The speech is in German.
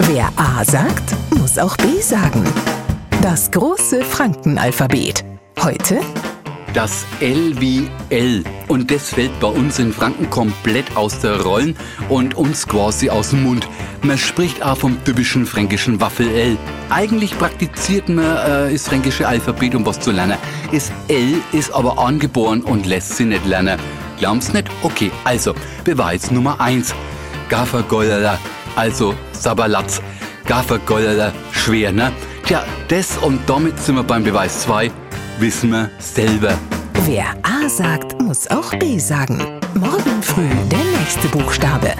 Wer A sagt, muss auch B sagen. Das große Frankenalphabet. Heute Das L wie L. Und das fällt bei uns in Franken komplett aus der Rollen und uns quasi aus dem Mund. Man spricht auch vom typischen fränkischen Waffel-L. Eigentlich praktiziert man äh, das fränkische Alphabet, um was zu lernen. Das L ist aber angeboren und lässt sich nicht lernen. Glauben's nicht? Okay, also, Beweis Nummer eins. Gaffergollerler, also Sabalatz. Gaffergollerler, schwer, ne? Tja, das und damit sind wir beim Beweis zwei. Wissen wir selber. Wer A sagt, muss auch B sagen. Morgen früh der nächste Buchstabe.